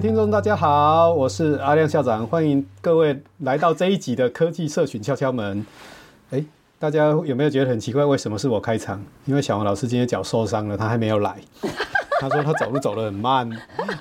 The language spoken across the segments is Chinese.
位听众，大家好，我是阿亮校长，欢迎各位来到这一集的科技社群敲敲门。哎，大家有没有觉得很奇怪？为什么是我开场？因为小王老师今天脚受伤了，他还没有来。他说他走路走得很慢。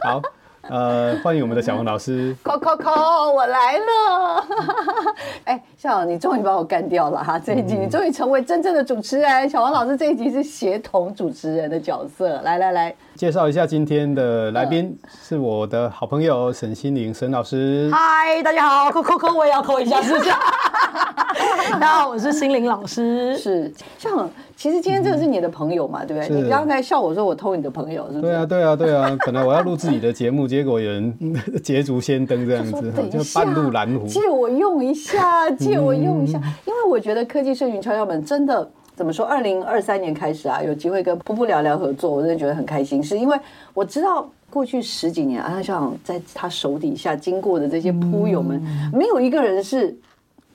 好。呃，欢迎我们的小王老师。扣扣扣，我来了。哎，校长，你终于把我干掉了哈！这一集你终于成为真正的主持人。小王老师这一集是协同主持人的角色。来来来，介绍一下今天的来宾，是我的好朋友沈心凌沈老师。嗨，大家好，扣扣扣，我也要扣一下，是不是？大家好，我是心凌老师。是，校长。其实今天这个是你的朋友嘛，嗯、对不对？你刚才笑我说我偷你的朋友，是不是？对啊，对啊，对啊。本来我要录自己的节目，结果有人 捷足先登这样子，就半路拦胡。借我用一下，借我用一下，嗯、因为我觉得科技社群敲敲门真的怎么说？二零二三年开始啊，有机会跟噗噗聊聊合作，我真的觉得很开心，是因为我知道过去十几年啊，像在他手底下经过的这些铺友们，嗯、没有一个人是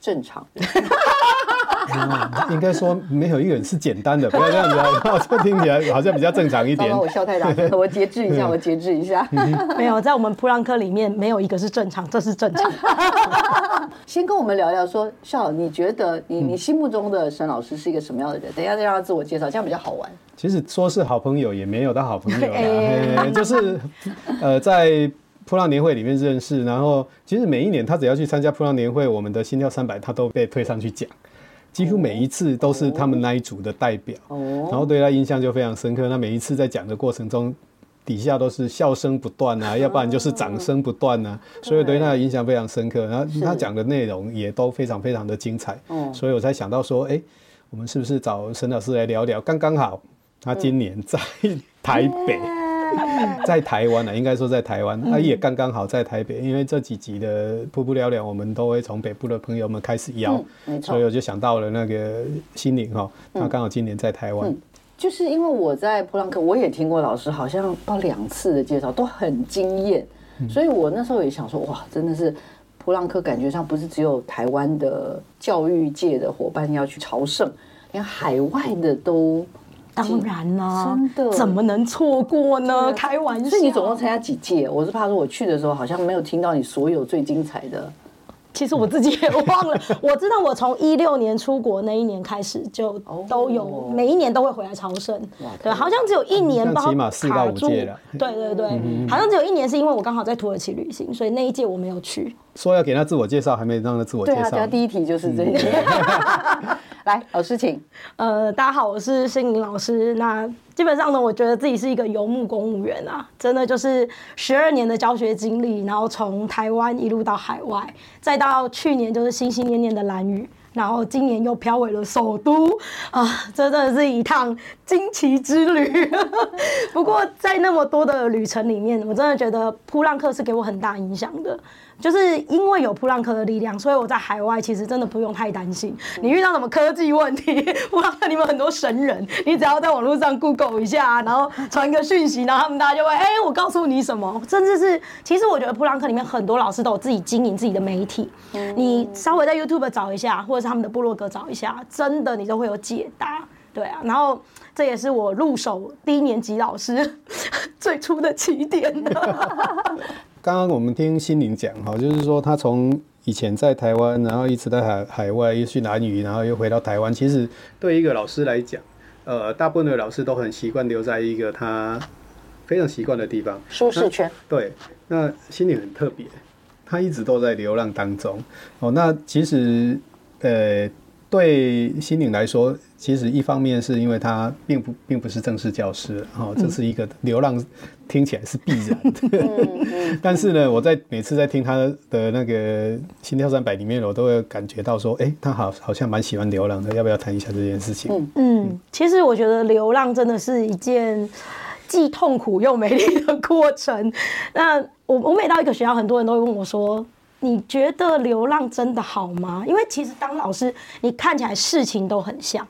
正常的。嗯、应该说没有一个人是简单的，不要这样子啊，这听起来好像比较正常一点。我笑太大声，我节制一下，我节制一下。没有，在我们普朗克里面没有一个是正常，这是正常。先跟我们聊聊说，笑，你觉得你你心目中的沈老师是一个什么样的人？等一下再让他自我介绍，这样比较好玩。其实说是好朋友，也没有到好朋友啦，就是呃在噗浪年会里面认识，然后其实每一年他只要去参加噗浪年会，我们的心跳三百他都被推上去讲。几乎每一次都是他们那一组的代表，然后对他印象就非常深刻。那每一次在讲的过程中，底下都是笑声不断啊，要不然就是掌声不断啊，所以对他的印象非常深刻。然后他讲的内容也都非常非常的精彩，所以我才想到说，哎，我们是不是找沈老师来聊聊？刚刚好，他今年在台北。在台湾呢，应该说在台湾，他也刚刚好在台北，因为这几集的瀑布聊聊，我们都会从北部的朋友们开始邀，所以我就想到了那个心灵哈，他刚好今年在台湾，就是因为我在普朗克，我也听过老师好像到两次的介绍都很惊艳，所以我那时候也想说，哇，真的是普朗克，感觉上不是只有台湾的教育界的伙伴要去朝圣，连海外的都。当然啦，真的怎么能错过呢？开玩笑。所以你总共参加几届？我是怕说我去的时候好像没有听到你所有最精彩的。其实我自己也忘了。我知道我从一六年出国那一年开始就都有，每一年都会回来朝圣。对，好像只有一年吧，起码四到五届了。对对对，好像只有一年是因为我刚好在土耳其旅行，所以那一届我没有去。说要给他自我介绍，还没让他自我介绍。对啊，第一题就是这一题。来，老师请。呃，大家好，我是心凌老师。那基本上呢，我觉得自己是一个游牧公务员啊，真的就是十二年的教学经历，然后从台湾一路到海外，再到去年就是心心念念的蓝屿，然后今年又飘回了首都啊，这真的是一趟惊奇之旅。不过在那么多的旅程里面，我真的觉得噗浪客是给我很大影响的。就是因为有普朗克的力量，所以我在海外其实真的不用太担心。你遇到什么科技问题，普朗克你们很多神人，你只要在网络上 Google 一下，然后传个讯息，然后他们大家就会，哎、欸，我告诉你什么。甚至是，其实我觉得普朗克里面很多老师都有自己经营自己的媒体，你稍微在 YouTube 找一下，或者是他们的部落格找一下，真的你都会有解答。对啊，然后这也是我入手低年级老师 最初的起点的。刚刚我们听心灵讲哈，就是说他从以前在台湾，然后一直在海海外，又去南屿，然后又回到台湾。其实对一个老师来讲，呃，大部分的老师都很习惯留在一个他非常习惯的地方，舒适圈。对，那心灵很特别，他一直都在流浪当中。哦，那其实呃，对心灵来说，其实一方面是因为他并不并不是正式教师，哦，这是一个流浪，听起来是必然的。但是呢，我在每次在听他的那个《心跳三百》里面，我都会感觉到说，哎、欸，他好好像蛮喜欢流浪的，要不要谈一下这件事情？嗯嗯，其实我觉得流浪真的是一件既痛苦又美丽的过程。那我我每到一个学校，很多人都会问我说，你觉得流浪真的好吗？因为其实当老师，你看起来事情都很像。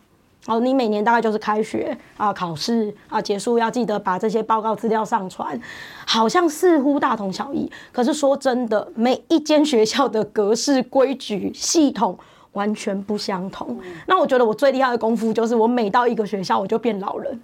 哦，你每年大概就是开学啊、考试啊结束，要记得把这些报告资料上传，好像似乎大同小异。可是说真的，每一间学校的格式、规矩、系统完全不相同。那我觉得我最厉害的功夫就是，我每到一个学校，我就变老人。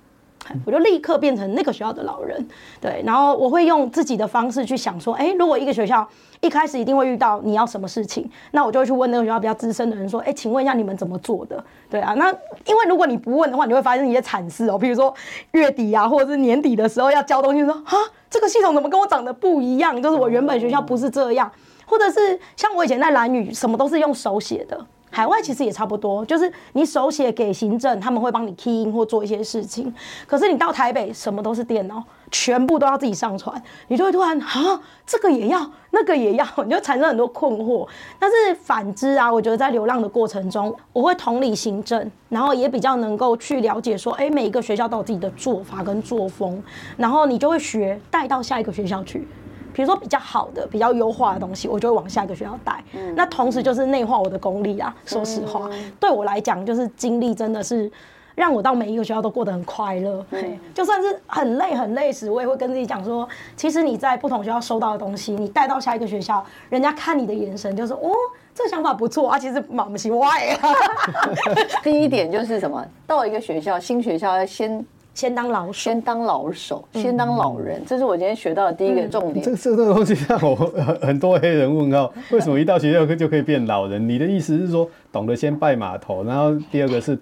我就立刻变成那个学校的老人，对，然后我会用自己的方式去想说，哎，如果一个学校一开始一定会遇到你要什么事情，那我就会去问那个学校比较资深的人说，哎，请问一下你们怎么做的？对啊，那因为如果你不问的话，你会发生一些惨事哦，比如说月底啊，或者是年底的时候要交东西，说啊，这个系统怎么跟我长得不一样？就是我原本学校不是这样，或者是像我以前在兰屿，什么都是用手写的。海外其实也差不多，就是你手写给行政，他们会帮你 key in 或做一些事情。可是你到台北，什么都是电脑，全部都要自己上传，你就会突然啊，这个也要，那个也要，你就产生很多困惑。但是反之啊，我觉得在流浪的过程中，我会同理行政，然后也比较能够去了解说，哎，每一个学校都有自己的做法跟作风，然后你就会学带到下一个学校去。比如说比较好的、比较优化的东西，我就会往下一个学校带。嗯、那同时就是内化我的功力啊。说实话，嗯、对我来讲，就是经历真的是让我到每一个学校都过得很快乐。嗯、就算是很累很累时，我也会跟自己讲说，其实你在不同学校收到的东西，你带到下一个学校，人家看你的眼神就是哦，这个想法不错啊。其实蛮不奇怪啊。第一点就是什么？到一个学校，新学校要先。先当老手，先当老手，先当老人，这是我今天学到的第一个重点。这这个东西让我很多黑人问号：为什么一到学校就可以变老人？你的意思是说，懂得先拜码头，然后第二个是？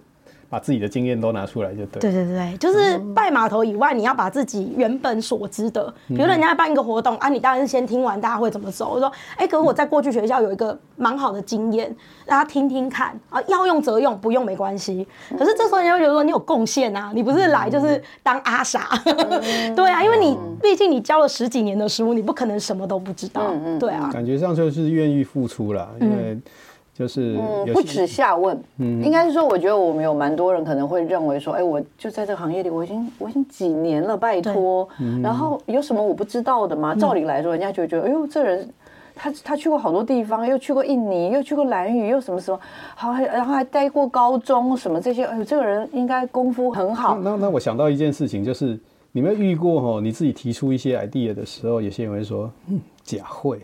把自己的经验都拿出来就对。对对对，就是拜码头以外，你要把自己原本所知的，比如人家办一个活动啊，你当然是先听完大家会怎么走。我说，哎，可是我在过去学校有一个蛮好的经验，大家听听看啊，要用则用，不用没关系。可是这时候人家会觉得说你有贡献啊，你不是来就是当阿傻。对啊，因为你毕竟你教了十几年的书，你不可能什么都不知道。对啊，感觉上就是愿意付出了，因为。就是嗯，不耻下问，嗯，应该是说，我觉得我们有蛮多人可能会认为说，哎，我就在这个行业里，我已经我已经几年了，拜托，然后有什么我不知道的吗？照理来说，人家就觉得，哎呦，这人他他去过好多地方，又去过印尼，又去过兰屿，又什么什么，好，然后还待过高中什么这些，哎呦，这个人应该功夫很好。那那我想到一件事情，就是你们遇过哦，你自己提出一些 idea 的时候，有些人会说，嗯，假会，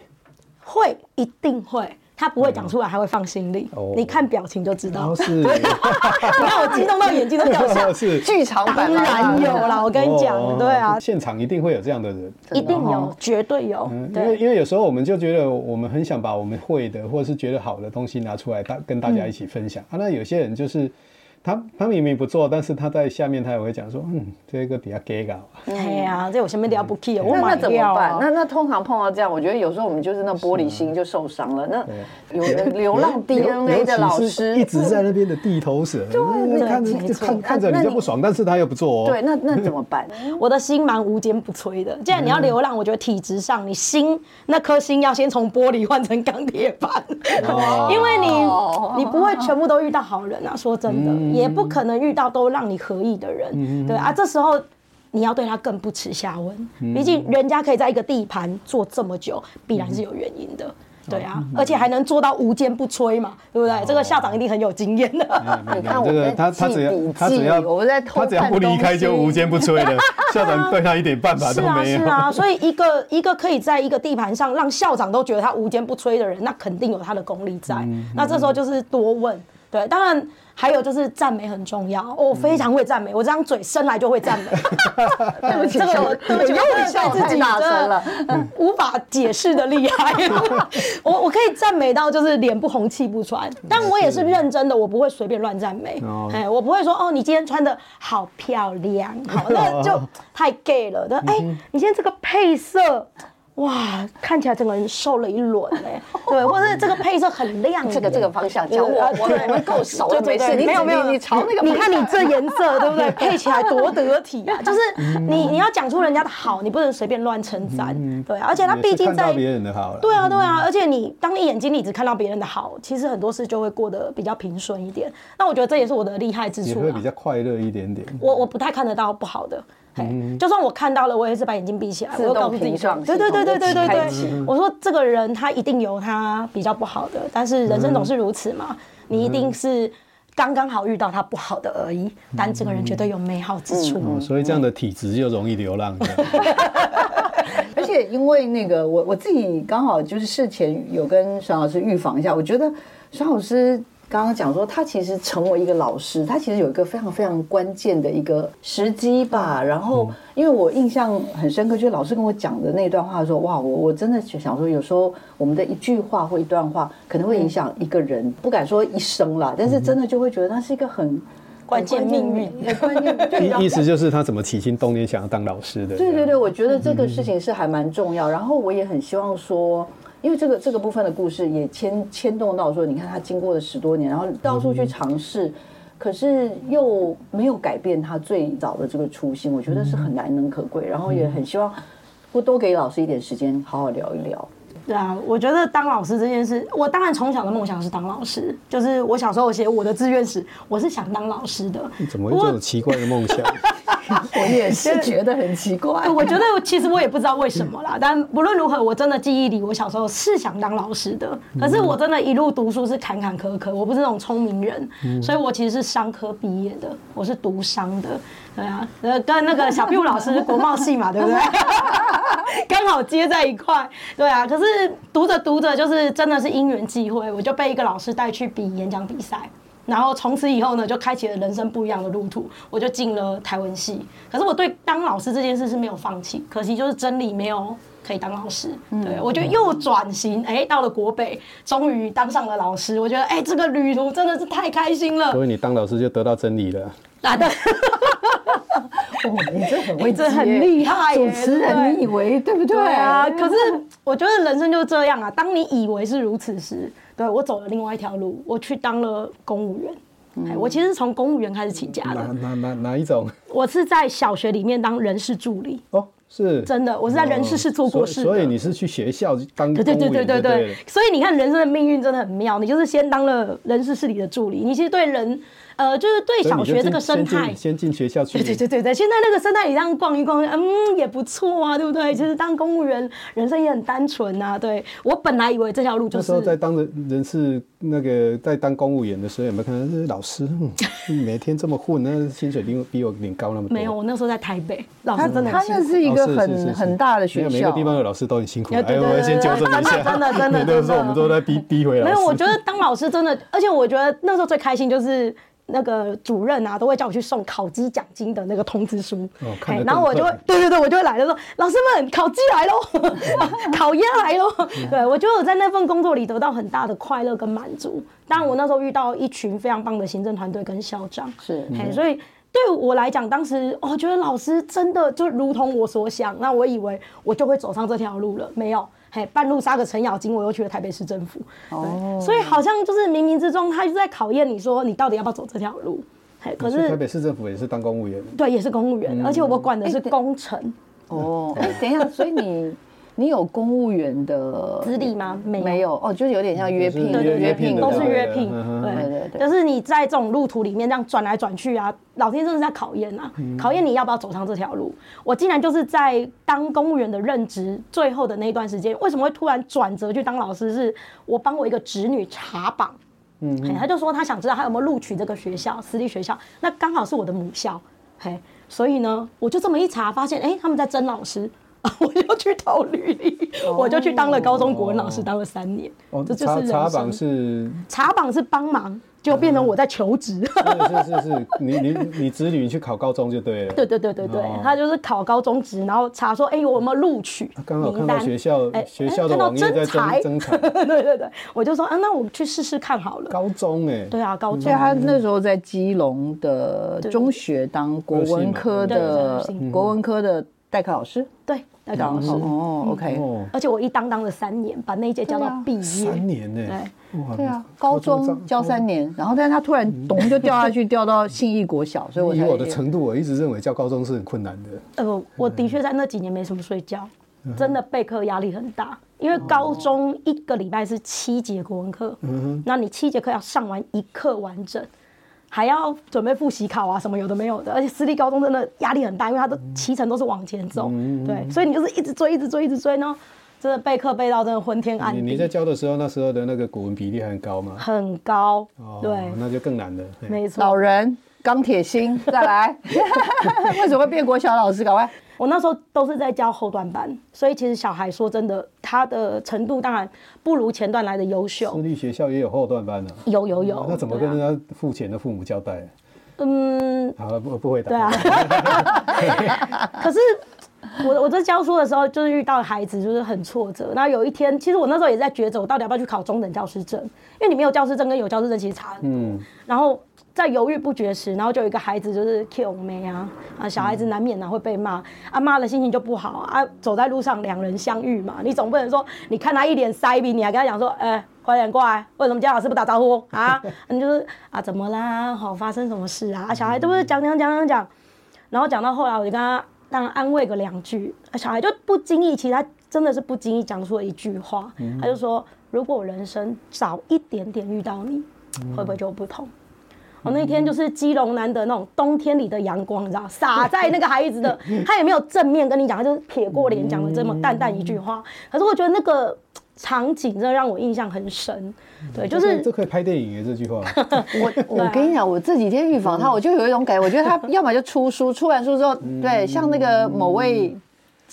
会一定会。他不会讲出来，还会放心里。你看表情就知道。是，你看我激动到眼睛都掉下。是剧场版，当然有啦，我跟你讲，对啊，现场一定会有这样的人，一定有，绝对有。因为因为有时候我们就觉得我们很想把我们会的或者是觉得好的东西拿出来，大跟大家一起分享啊。那有些人就是。他他明明不做，但是他在下面他也会讲说，嗯，这个比较尴尬。哎呀，这我前面比较不 key，我那那怎么办？那那通常碰到这样，我觉得有时候我们就是那玻璃心就受伤了。那有的流浪 DNA 的老师一直在那边的地头蛇，看看看着你就不爽，但是他又不做。对，那那怎么办？我的心蛮无坚不摧的。既然你要流浪，我觉得体质上你心那颗心要先从玻璃换成钢铁板，因为你你不会全部都遇到好人啊。说真的。也不可能遇到都让你合意的人，嗯、对啊，这时候你要对他更不耻下问，毕竟人家可以在一个地盘做这么久，必然是有原因的。对啊，而且还能做到无坚不摧嘛，对不对？这个校长一定很有经验的。你看我在他他只要他只要我在他只要不离开就无坚不摧的，校长对他一点办法都没有。是啊，所以一个一个可以在一个地盘上让校长都觉得他无坚不摧的人，那肯定有他的功力在。那这时候就是多问。对，当然还有就是赞美很重要，我非常会赞美，我这张嘴生来就会赞美。对不起，这个我对不起，我己真的无法解释的厉害。我我可以赞美到就是脸不红气不喘，但我也是认真的，我不会随便乱赞美。哎，我不会说哦，你今天穿的好漂亮，好，那就太 gay 了。对，哎，你今天这个配色。哇，看起来整个人瘦了一轮嘞，对，或者是这个配色很亮，这个这个方向讲我我我们够熟了，没事，你没有没有，你朝那个，你看你这颜色对不对？配起来多得体啊！就是你你要讲出人家的好，你不能随便乱称赞，对，而且他毕竟在别人的好，对啊对啊，而且你当你眼睛里只看到别人的好，其实很多事就会过得比较平顺一点。那我觉得这也是我的厉害之处，也会比较快乐一点点。我我不太看得到不好的。就算我看到了，我也是把眼睛闭起来，我就告诉自己说，对对对对对对对，我说这个人他一定有他比较不好的，但是人生总是如此嘛，你一定是刚刚好遇到他不好的而已，但这个人绝对有美好之处。所以这样的体质就容易流浪。而且因为那个我我自己刚好就是事前有跟沈老师预防一下，我觉得沈老师。刚刚讲说，他其实成为一个老师，他其实有一个非常非常关键的一个时机吧。然后，因为我印象很深刻，就是老师跟我讲的那段话说，哇，我我真的想说，有时候我们的一句话或一段话，可能会影响一个人，不敢说一生啦，但是真的就会觉得他是一个很关键命运的 关键。意思就是他怎么起心动念想要当老师的？对对对，我觉得这个事情是还蛮重要。然后我也很希望说。因为这个这个部分的故事也牵牵动到说，你看他经过了十多年，然后到处去尝试，可是又没有改变他最早的这个初心，我觉得是很难能可贵。然后也很希望多多给老师一点时间，好好聊一聊。对啊，我觉得当老师这件事，我当然从小的梦想是当老师，就是我小时候写我的志愿时，我是想当老师的。你怎么会有这种奇怪的梦想？我也是觉得很奇怪。我觉得其实我也不知道为什么啦，但不论如何，我真的记忆里，我小时候是想当老师的。可是我真的一路读书是坎坎坷坷，我不是那种聪明人，所以我其实是商科毕业的，我是读商的。对啊，呃，跟那个小屁股老师国贸系嘛，对不对？刚好接在一块。对啊，可是读着读着，就是真的是因缘际会，我就被一个老师带去比演讲比赛，然后从此以后呢，就开启了人生不一样的路途，我就进了台文系。可是我对当老师这件事是没有放弃，可惜就是真理没有可以当老师。对，我就又转型，哎，到了国北，终于当上了老师。我觉得，哎，这个旅途真的是太开心了。所以你当老师就得到真理了。啊，对。哦，你这很会，这很厉害。主持人，你以为对不对啊？可是我觉得人生就是这样啊。当你以为是如此时，对，我走了另外一条路，我去当了公务员。我其实是从公务员开始起家的。哪哪哪一种？我是在小学里面当人事助理。哦，是真的，我是在人事室做过事。所以你是去学校当？对对对对对对。所以你看，人生的命运真的很妙。你就是先当了人事室里的助理，你其实对人。呃，就是对小学这个生态，先进学校去。对对对对对，现在那个生态里这样逛一逛，嗯，也不错啊，对不对？其实当公务员，人生也很单纯啊。对，我本来以为这条路就是。那时候在当人人事那个在当公务员的时候，有没有看到这些老师，每天这么混，那薪水比我比我领高那么多？没有，我那时候在台北，老师真的。他那是一个很很大的学校，每个地方的老师都很辛苦。哎，我先纠正一下，真的真的。那时候我们都在逼逼回来。没有，我觉得当老师真的，而且我觉得那时候最开心就是。那个主任啊，都会叫我去送考绩奖金的那个通知书，哦、然后我就会，对对对，我就会来了说，老师们考绩来喽，考研来喽。对，我觉得我在那份工作里得到很大的快乐跟满足。当然，我那时候遇到一群非常棒的行政团队跟校长，是，嘿，所以对我来讲，当时我觉得老师真的就如同我所想，那我以为我就会走上这条路了，没有。嘿，半路杀个程咬金，我又去了台北市政府。哦，所以好像就是冥冥之中，他就在考验你说，你到底要不要走这条路。嘿，可是台北市政府也是当公务员。对，也是公务员，嗯、而且我管的是工程。哦，哎，等一下，所以你。你有公务员的资历吗？没有，没有。哦，就是有点像约聘，对对，约聘都是约聘，对。对对，就是你在这种路途里面这样转来转去啊，老天真的是在考验啊，考验你要不要走上这条路。我竟然就是在当公务员的任职最后的那一段时间，为什么会突然转折去当老师？是我帮我一个侄女查榜，嗯，他就说他想知道他有没有录取这个学校，私立学校，那刚好是我的母校，嘿，所以呢，我就这么一查，发现哎，他们在争老师。我就去投履历，我就去当了高中国文老师，当了三年。哦，这就是人查查榜是查榜是帮忙，就变成我在求职。是是是是，你你你子女去考高中就对了。对对对对对哦，他就是考高中职，然后查说，哎，我有没有录取刚好看名单？到学校哎学校的看到网页在征才 对对对，我就说啊，那我去试试看好了。高中哎，对啊，高中所以他那时候在基隆的中学当国文科的国文科的代课老师。对代课老师，哦，OK，哦，而且我一当当了三年，把那一届教到毕业。三年呢，对。对啊，高中教三年，然后但是他突然咚就掉下去，掉到信义国小，所以我才以我的程度，我一直认为教高中是很困难的。呃，我的确在那几年没什么睡觉，真的备课压力很大。因为高中一个礼拜是七节国文课，那你七节课要上完一课完整，还要准备复习考啊，什么有的没有的。而且私立高中真的压力很大，因为他的期程都是往前走，对，所以你就是一直追，一直追，一直追呢，真的备课备到真的昏天暗地你在，教的时候，那时候的那个古文比例很高吗？很高，哦对，那就更难了。嘿没错。老人钢铁心，再来，为什么会变国小老师？赶快，我那时候都是在教后段班，所以其实小孩说真的，他的程度当然不如前段来的优秀私。立学校也有后段班呢。有有有，那怎么跟人家付钱的父母交代？嗯，好，不不回答。对啊。可是我我在教书的时候，就是遇到孩子就是很挫折。那有一天，其实我那时候也在抉择，我到底要不要去考中等教师证？因为你没有教师证跟有教师证其实差很多。嗯，然后在犹豫不决时，然后就有一个孩子就是 kill 妹啊啊，小孩子难免啊会被骂，啊骂的心情就不好啊。走在路上两人相遇嘛，你总不能说你看他一脸塞逼，你还跟他讲说，哎、欸，快点过来，为什么今天老师不打招呼啊？你就是啊怎么啦？好发生什么事啊？小孩都不是讲讲讲讲讲，然后讲到后来，我就跟他当然安慰个两句，小孩就不经意，其实他真的是不经意讲出了一句话，他就说，如果我人生早一点点遇到你，会不会就不同？我那天就是基隆难得那种冬天里的阳光，你知道，洒在那个孩子的，他也没有正面跟你讲，他就是撇过脸讲了这么淡淡一句话。可是我觉得那个场景真的让我印象很深，对，就是这这可以拍电影耶，这句话。我 我跟你讲，我这几天预防他，我就有一种感觉，我觉得他要么就出书，出完书之后，对，像那个某位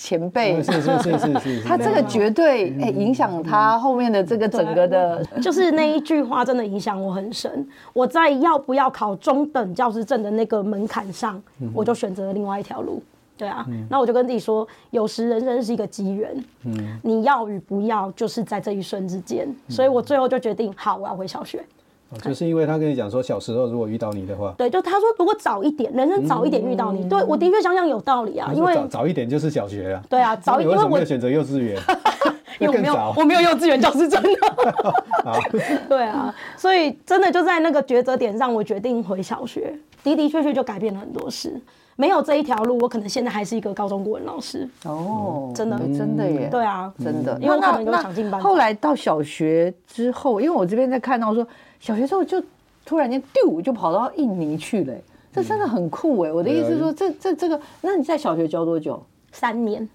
前辈，是是是是是，他这个绝对哎影响他后面的这个整个的，就是那一句话真的影响我很深。我在要不要考中等教师证的那个门槛上，我就选择了另外一条路。对啊，那我就跟自己说，有时人生是一个机缘，你要与不要，就是在这一瞬之间。所以我最后就决定，好，我要回小学。哦就是因为他跟你讲说，小时候如果遇到你的话，对，就他说如果早一点，人生早一点遇到你，对我的确想想有道理啊，因为早早一点就是小学啊。对啊，早一点，你为什么没我有选择幼稚园？因为我没有更早我没有幼稚园教师证啊。对啊，所以真的就在那个抉择点上，我决定回小学，的的确确就改变了很多事。没有这一条路，我可能现在还是一个高中国文老师。哦，真的真的耶，对啊，真的，因为我可能有那想尽办法。后来到小学之后，因为我这边在看到说，小学之后就突然间丢就跑到印尼去了，这真的很酷哎！我的意思是说，这这这个，那你在小学教多久？三年，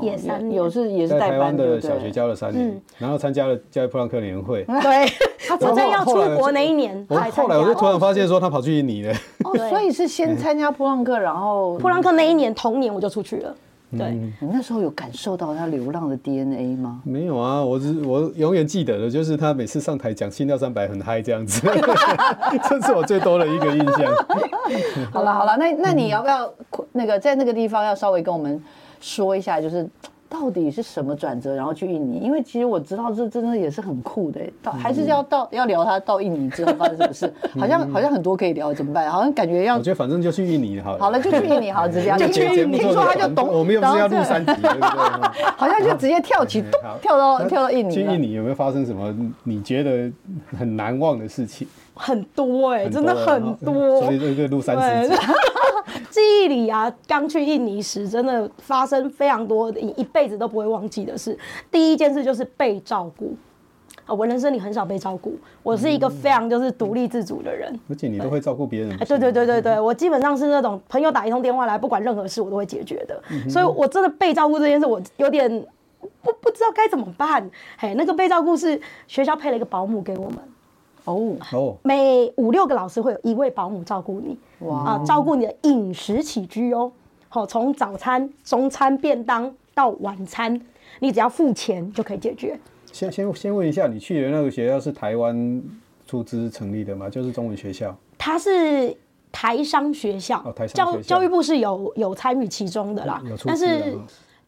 也三年，有是也是在台湾代班的小学教了三年，然后参加了教育普朗克年会。对，我在要出国那一年，我后来我就突然发现说他跑去印尼了。哦，所以是先参加普朗克，然后普朗克那一年同年我就出去了。对，你那时候有感受到他流浪的 DNA 吗？没有啊，我只我永远记得的就是他每次上台讲《心跳三百》很嗨这样子，这是我最多的一个印象。好了好了，那那你要不要那个在那个地方要稍微跟我们说一下，就是。到底是什么转折，然后去印尼？因为其实我知道这真的也是很酷的。到还是要到要聊他到印尼之后发生什么事？好像好像很多可以聊，怎么办？好像感觉要……我觉得反正就去印尼好了。好了，就去印尼好了，直接 就去印尼。听说他就懂，我们又不是要录三集，对不对？好像就直接跳起，跳到跳到印尼。去印尼有没有发生什么你觉得很难忘的事情？很多哎，真的很多。所以这个录三十集。记忆里啊，刚去印尼时，真的发生非常多一一辈子都不会忘记的事。第一件事就是被照顾啊，我人生里很少被照顾，我是一个非常就是独立自主的人，而且你都会照顾别人。对对对对对，我基本上是那种朋友打一通电话来，不管任何事我都会解决的。所以我真的被照顾这件事，我有点不不知道该怎么办。嘿，那个被照顾是学校配了一个保姆给我们。哦哦，每五六个老师会有一位保姆照顾你，哇啊，照顾你的饮食起居哦。好，从早餐、中餐、便当到晚餐，你只要付钱就可以解决。先先先问一下，你去的那个学校是台湾出资成立的吗？就是中文学校？它是台商学校，哦、台商学校教教育部是有有参与其中的啦，有但是。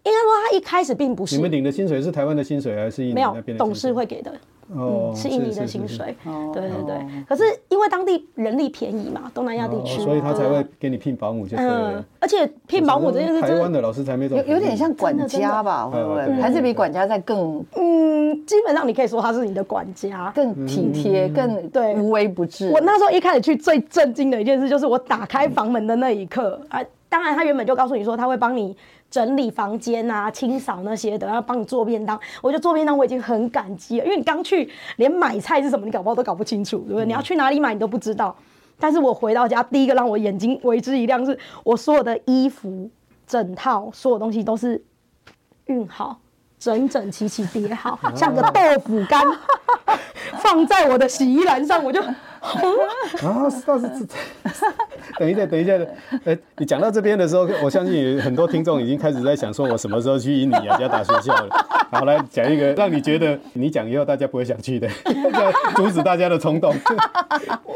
应该说，他一开始并不是。你们领的薪水是台湾的薪水，还是？没有，董事会给的。哦、嗯，是印尼的薪水。对对对。哦、可是因为当地人力便宜嘛，东南亚地区、哦，所以他才会给你聘保姆就对了。嗯，而且聘保姆这件事，台湾的老师才没懂。有有点像管家吧？会不会？还是比管家在更？嗯，基本上你可以说他是你的管家，更体贴，嗯、更对无微不至。我那时候一开始去，最震惊的一件事就是我打开房门的那一刻啊！当然，他原本就告诉你说他会帮你。整理房间啊，清扫那些的，然后帮你做便当。我觉得做便当我已经很感激了，因为你刚去，连买菜是什么你搞不好都搞不清楚，对不对？你要去哪里买你都不知道。但是我回到家，第一个让我眼睛为之一亮是，我所有的衣服、整套所有东西都是熨好，整整齐齐叠好，像个豆腐干，放在我的洗衣篮上，我就。啊，是是是，等一下，等一下，哎，你讲到这边的时候，我相信很多听众已经开始在想，说我什么时候去印尼雅加达学校了？好，来讲一个让你觉得你讲以后 大家不会想去的，阻止大家的冲动。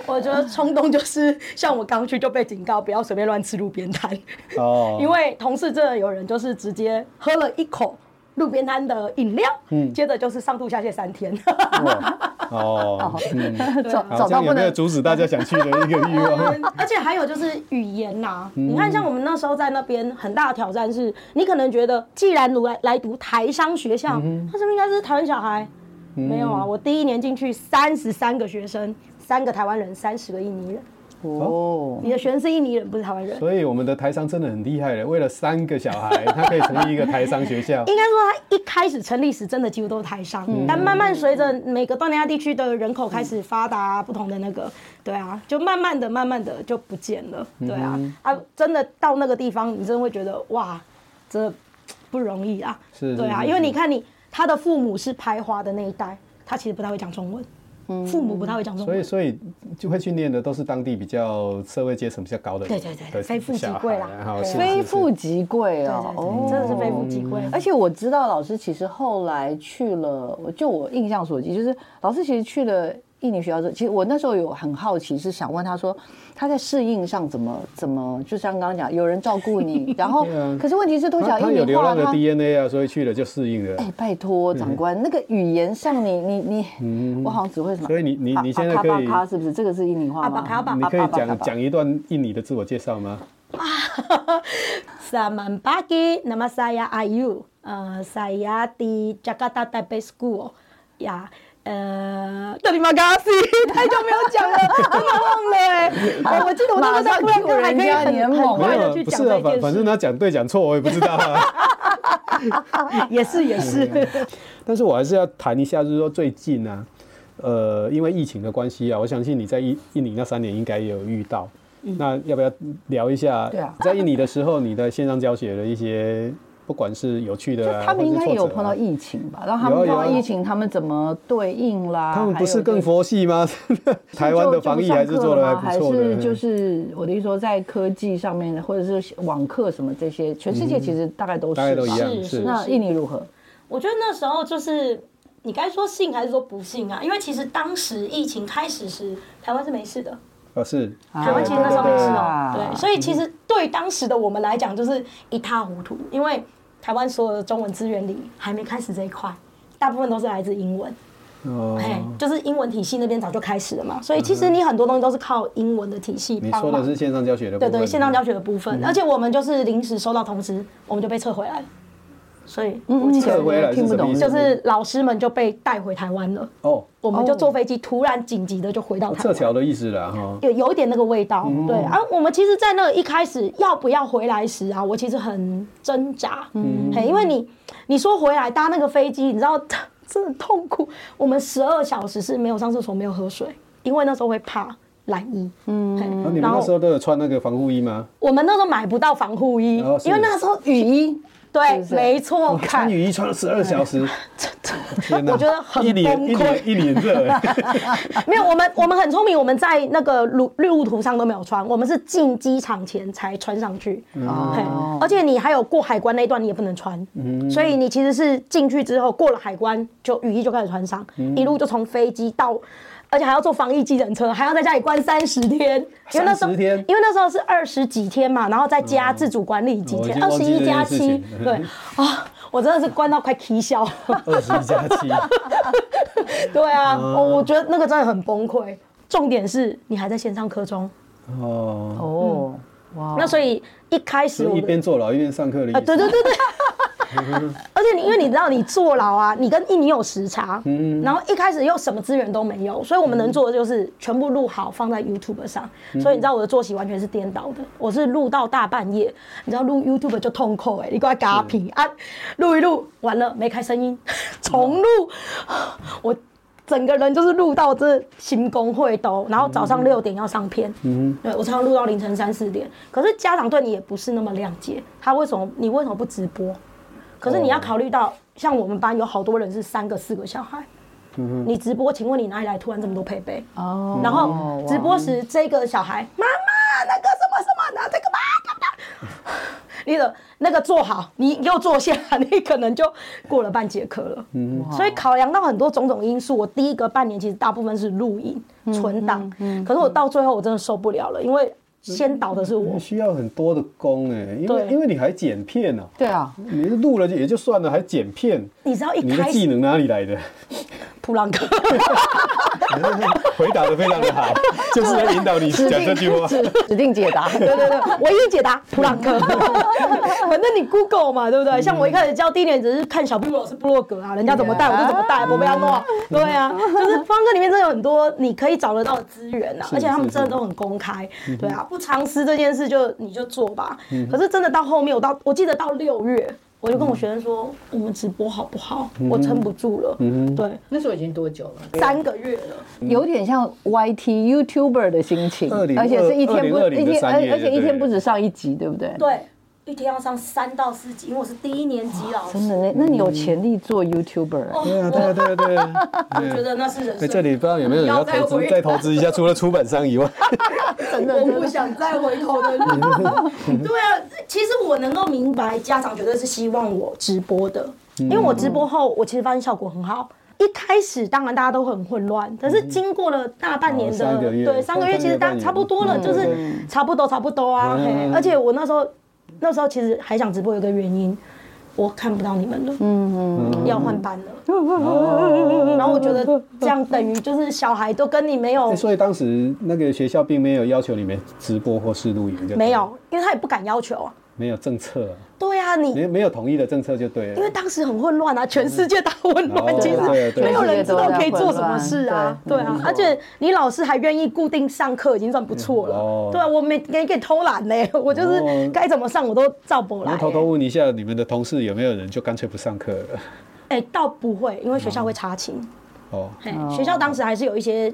我觉得冲动就是像我刚去就被警告不要随便乱吃路边摊哦，因为同事真的有人就是直接喝了一口。路边摊的饮料，嗯，接着就是上吐下泻三天。哦，嗯，找找到不能阻止大家想去的一个欲望。而且还有就是语言呐，你看像我们那时候在那边很大的挑战是，你可能觉得既然来来读台商学校，他是不是应该是台湾小孩？没有啊，我第一年进去三十三个学生，三个台湾人，三十个印尼人。哦，你的学生是印尼人，不是台湾人。所以我们的台商真的很厉害的，为了三个小孩，他可以成立一个台商学校。应该说，他一开始成立时真的几乎都是台商，嗯、但慢慢随着每个东南亚地区的人口开始发达，不同的那个，对啊，就慢慢的、慢慢的就不见了。对啊，嗯、啊，真的到那个地方，你真的会觉得哇，这不容易啊。是，对啊，因为你看你他的父母是排华的那一代，他其实不太会讲中文。父母不太会讲中文，所以所以就会去念的都是当地比较社会阶层比较高的人，对对对，非富即贵啦，非富即贵哦，真的是非富即贵。而且我知道老师其实后来去了，就我印象所及，就是老师其实去了。印尼学校，其实我那时候有很好奇，是想问他说他在适应上怎么怎么，就像刚刚讲，有人照顾你，然后可是问题是都讲印尼话，他有流浪的 DNA 啊，所以去了就适应了。哎，拜托长官，那个语言上你你你，我好像只会什么？所以你你你现在可以，是不是这个是印尼话吗？你可以讲讲一段印尼的自我介绍吗？Selamat pagi, nama saya Ayu. 呃，saya di Jakarta Taipei School 呀。呃，德里马嘎西太久没有讲了，真的忘了 哎。我记得我那时候在布兰克还可以很很快的去讲这件事。反反正他讲对讲错，我也不知道啊。也 是也是。但是我还是要谈一下，就是说最近呢，呃，因为疫情的关系啊，我相信你在印印尼那三年应该也有遇到。那要不要聊一下？对啊，在印尼的时候，你的线上教学的一些。不管是有趣的、啊，他们应该也有碰到疫情吧？然后他们碰到疫情，他们怎么对应啦？他们不是更佛系吗？台湾的防疫还是做的还不错的。还是就是我的意思说，在科技上面，或者是网课什么这些，全世界其实大概都是，大概都一样。是那印尼如何？我觉得那时候就是你该说信还是说不信啊？因为其实当时疫情开始时，台湾是没事的。呃，是台湾其实那时候没事哦。对，所以其实对当时的我们来讲，就是一塌糊涂，因为。台湾所有的中文资源里还没开始这一块，大部分都是来自英文。哦，哎，就是英文体系那边早就开始了嘛，所以其实你很多东西都是靠英文的体系。你说的是线上教学的部分？对对，线上教学的部分，而且我们就是临时收到通知，我们就被撤回来了。所以，撤回来听不懂，就是老师们就被带回台湾了。哦，我们就坐飞机，突然紧急的就回到台湾。撤侨的意思了哈，有有一点那个味道。对啊，我们其实，在那个一开始要不要回来时啊，我其实很挣扎。嗯，因为你你说回来搭那个飞机，你知道真的痛苦。我们十二小时是没有上厕所，没有喝水，因为那时候会怕蓝衣。嗯，那你们那时候都有穿那个防护衣吗？我们那时候买不到防护衣，因为那时候雨衣。对，是没错，穿看。雨衣穿了十二小时，我觉得很一脸一崩溃一脸热，没有，我们我们很聪明，我们在那个路路途上都没有穿，我们是进机场前才穿上去。哦而且你还有过海关那一段，你也不能穿。所以你其实是进去之后过了海关，就雨衣就开始穿上，一路就从飞机到。而且还要坐防疫计程车，还要在家里关三十天，因为那时候天？因为那时候是二十几天嘛，然后再加自主管理几天，二十一加七，对啊，我真的是关到快啼笑。二十一加七，对啊，我我觉得那个真的很崩溃。重点是你还在线上课中，哦，哦，哇，那所以一开始我一边坐牢一边上课的意思。啊，对对对对。而且你因为你知道你坐牢啊，你跟印尼有时差，嗯。然后一开始又什么资源都没有，所以我们能做的就是全部录好放在 YouTube 上。所以你知道我的作息完全是颠倒的，我是录到大半夜，你知道录 YouTube 就痛苦哎，你给我嘎皮啊，录一录完了没开声音，重录，我整个人就是录到这行工会都，然后早上六点要上片，嗯，对我常常录到凌晨三四点。可是家长对你也不是那么谅解，他为什么你为什么不直播？可是你要考虑到，像我们班有好多人是三个、四个小孩，嗯你直播，请问你哪里来？突然这么多配备？哦。然后直播时这个小孩，妈妈那个什么什么，拿这你的那个做好，你又坐下，你可能就过了半节课了。嗯所以考量到很多种种因素，我第一个半年其实大部分是录影存档，可是我到最后我真的受不了了，因为先导的是我你。需要很多的功哎，因为因为你还剪片呢，对啊，你录了也就算了，还剪片，你知道一你的开始技能哪里来的？普朗克。回答的非常的好，就是在引导你讲这句话。指指定解答，对对对，唯一解答普朗克。反正你 Google 嘛，对不对？像我一开始教第一年只是看小布老师布洛格啊，人家怎么带我就怎么带，不被他弄。对啊，就是方哥里面真的有很多你可以找得到的资源啊，而且他们真的都很公开。对啊，不藏私这件事就你就做吧。可是真的到后面，我到我记得到六月。我就跟我学生说，我们直播好不好？我撑不住了。对，那时候已经多久了？三个月了。有点像 YT YouTuber 的心情，而且是一天不2020一天，的3月而而且一天不止上一集，对不对？对，一天要上三到四集，因为我是第一年级老师。真的，那那你有潜力做 YouTuber？对啊，对啊，对啊，对啊。我觉得那是人哎，生。这里不知道有没有人要投资，再再投资一下，除了出版商以外。真的，我。不想再回头的路。对啊，其实我能够明白，家长绝对是希望我直播的，因为我直播后，我其实发现效果很好。一开始当然大家都很混乱，可是经过了大半年的，对三个月，其实大差不多了，就是差不多差不多啊。嘿而且我那时候那时候其实还想直播，有一个原因。我看不到你们了，嗯嗯，要换班了，然后我觉得这样等于就是小孩都跟你没有欸所以当时那个学校并没有要求你们直播或是录影，就没有，因为他也不敢要求啊。没有政策啊，对啊，你没没有统一的政策就对了。因为当时很混乱啊，全世界大混乱，哦其实没有人知道可以做什么事啊。对对啊，而且你老师还愿意固定上课，已经算不错哦了。对啊，我没给给偷懒呢，我就是哦该怎么上我都照不来我。偷偷问一下，你们的同事有没有人就干脆不上课了？哎，倒不会，因为学校会查勤。哦，嘿学校当时还是有一些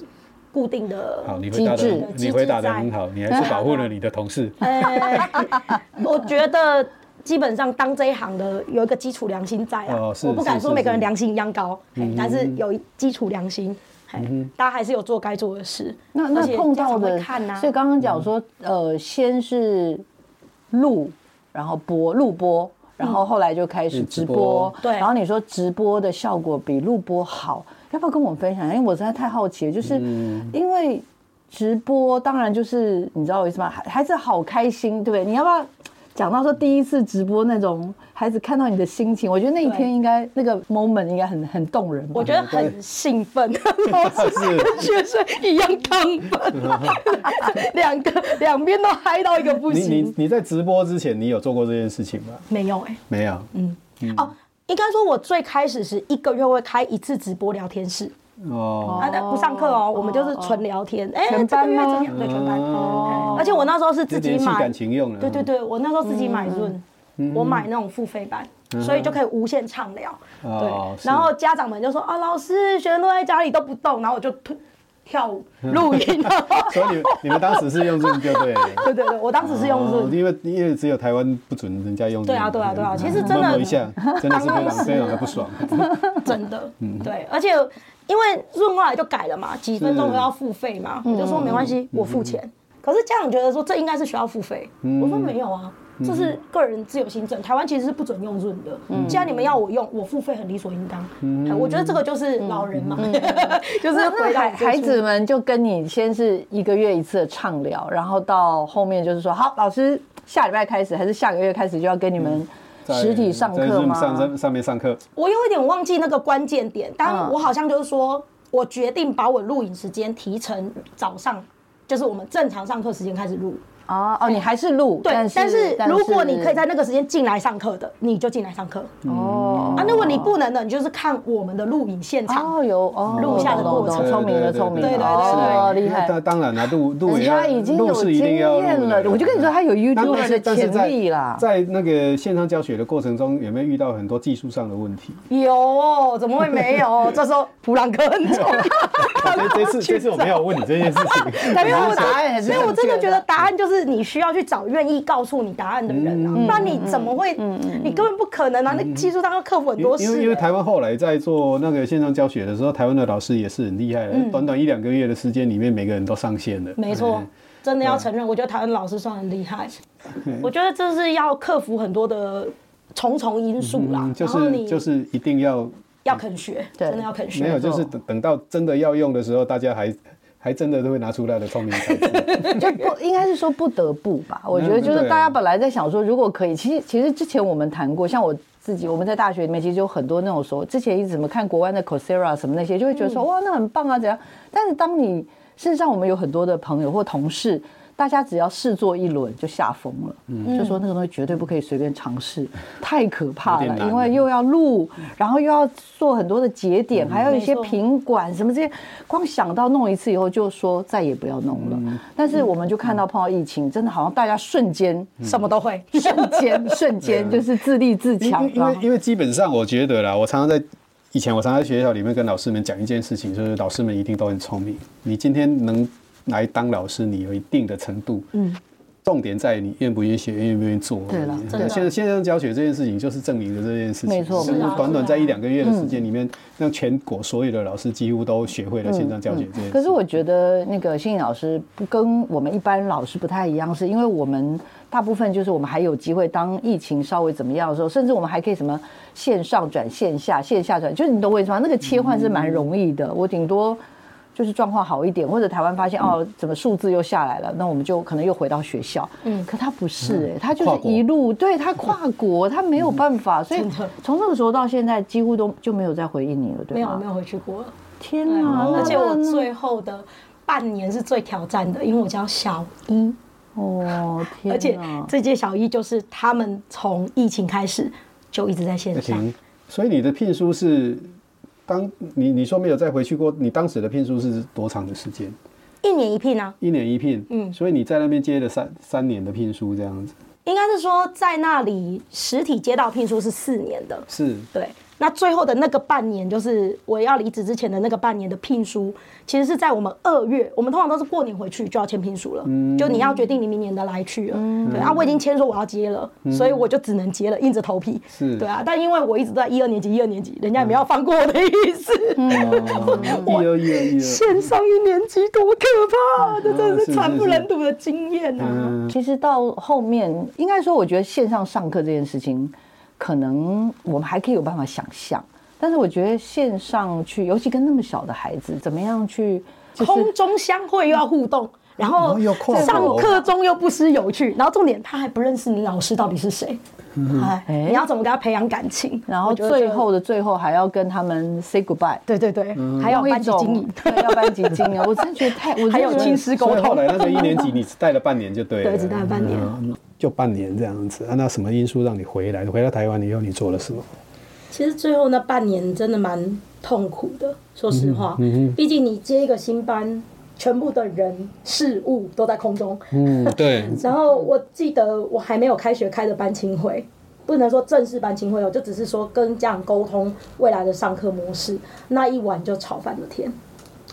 固定的好，你回答机制的你回答的很好，你还是保护了你的同事。哎，我觉得基本上当这一行的有一个基础良心在啊，哦我不敢说每个人良心一样高，嘿但是有基础良心，嘿大家还是有做该做的事。那那碰到的，看啊所以刚刚讲说，呃，先是录，然后播录播，然后后来就开始直播直播。对然后你说直播的效果比录播好，要不要跟我们分享？因为我实在太好奇了，就是因为直播当然就是你知道我意思吗？孩孩子好开心，对不对？你要不要讲到说第一次直播那种孩子看到你的心情？我觉得那一天应该那个 moment 应该很很动人吧。我觉得很兴奋，老师跟学生一样亢奋，两个两边都嗨到一个不你你行。你在直播之前，你有做过这件事情吗？没有哎，没有。嗯哦，应该说我最开始是一个月会开一次直播聊天室。哦，啊，那不上课哦，我们就是纯聊天。哎，全班吗这个月怎么样？对，全班。哦而且我那时候是自己买感，情用了。对对对，我那时候自己买润，我买那种付费版，所以就可以无限畅聊。哦对，然后家长们就说啊，老师，学生都在家里都不动，然后我就推跳舞、录音。所以你你们当时是用 Zoom 就对了。对对对，我当时是用 Zoom，因为因为只有台湾不准人家用。对啊对啊对啊，其实真的，一下真的是非常非常的不爽。真的，嗯对，而且因为 Zoom 后来就改了嘛，几分钟都要付费嘛，我就说没关系，我付钱。可是家长觉得说这应该是需要付费，我说没有啊。这是个人自由行政，台湾其实是不准用 Zoom 的。既然你们要我用，我付费很理所应当。我觉得这个就是老人嘛，就是回来孩子们就跟你先是一个月一次的畅聊，然后到后面就是说，好，老师下礼拜开始还是下个月开始就要跟你们实体上课吗？上上上面上课。我有一点忘记那个关键点，但我好像就是说我决定把我录影时间提成早上，就是我们正常上课时间开始录。哦哦，你还是录对，但是如果你可以在那个时间进来上课的，你就进来上课。哦，啊，如果你不能的，你就是看我们的录影现场。哦，有哦，录下的过程，聪明的聪明，对对对，厉害。那当然了，录录也他已经有经验了，我就跟你说，他有 YouTube 的潜力啦。在那个线上教学的过程中，有没有遇到很多技术上的问题？有，怎么会没有？这时候普朗克很重要。这次这次我没有问你这件事情，没有答案，没有，我真的觉得答案就是。你需要去找愿意告诉你答案的人啊，那你怎么会？你根本不可能啊！那技术上要克服很多事。因为因为台湾后来在做那个线上教学的时候，台湾的老师也是很厉害的，短短一两个月的时间里面，每个人都上线了。没错，真的要承认，我觉得台湾老师算很厉害。我觉得这是要克服很多的重重因素啦。就是你就是一定要要肯学，真的要肯学。没有，就是等等到真的要用的时候，大家还。还真的都会拿出来的聪明才智，就不应该是说不得不吧？我觉得就是大家本来在想说，如果可以，其实其实之前我们谈过，像我自己，我们在大学里面其实有很多那种说，之前一直怎么看国外的 Coursera 什么那些，就会觉得说哇，那很棒啊，怎样？但是当你事实上，我们有很多的朋友或同事。大家只要试做一轮就吓疯了，嗯、就说那个东西绝对不可以随便尝试，太可怕了，因为又要录，然后又要做很多的节点，嗯、还有一些品管什么这些，光想到弄一次以后就说再也不要弄了。嗯、但是我们就看到碰到疫情，真的好像大家瞬间什么都会，瞬间 瞬间就是自立自强。因为因为基本上我觉得啦，我常常在以前我常常在学校里面跟老师们讲一件事情，就是老师们一定都很聪明，你今天能。来当老师，你有一定的程度。嗯，重点在你愿不愿意学，愿不愿意做。对了，现在线上教学这件事情就是证明了这件事情。没错，就是短短在一两个月的时间里面，让全国所有的老师几乎都学会了线上教学这件事。可是我觉得那个新颖老师不跟我们一般老师不太一样，是因为我们大部分就是我们还有机会，当疫情稍微怎么样的时候，甚至我们还可以什么线上转线下，线下转，就是你懂我意思吗？那个切换是蛮容易的。我顶多。就是状况好一点，或者台湾发现哦，怎么数字又下来了？那我们就可能又回到学校。嗯，可他不是哎，他就是一路对他跨国，他没有办法，所以从那个时候到现在，几乎都就没有再回应你了，对吗？没有，没有回去过。天哪！而且我最后的半年是最挑战的，因为我教小一。哦，天！而且这届小一就是他们从疫情开始就一直在线上，所以你的聘书是。当你你说没有再回去过，你当时的聘书是多长的时间？一年一聘啊，一年一聘，嗯，所以你在那边接了三三年的聘书这样子。应该是说在那里实体接到聘书是四年的，是对。那最后的那个半年，就是我要离职之前的那个半年的聘书，其实是在我们二月，我们通常都是过年回去就要签聘书了，嗯，就你要决定你明年的来去了，嗯，对啊，我已经签说我要接了，所以我就只能接了，硬着头皮，是，对啊，但因为我一直都在一二年级，一二年级，人家也没有放过我的意思，一二一二，线上一年级多可怕，这真的是惨不忍睹的经验啊。其实到后面，应该说，我觉得线上上课这件事情。可能我们还可以有办法想象，但是我觉得线上去，尤其跟那么小的孩子，怎么样去空中相会又要互动，然后上课中又不失有趣，然后重点他还不认识你老师到底是谁，哎，你要怎么跟他培养感情？然后最后的最后还要跟他们 say goodbye，对对对，还要班级经营，要班级经营，我真的觉得太，我还有亲师沟通。后来那个一年级你带了半年就对了，对，只带了半年。就半年这样子啊？那什么因素让你回来？回到台湾以后，你做了什么？其实最后那半年真的蛮痛苦的，说实话。嗯，毕竟你接一个新班，全部的人事物都在空中。嗯，对。然后我记得我还没有开学开的班亲会，不能说正式班亲会哦，就只是说跟家长沟通未来的上课模式。那一晚就吵翻了天。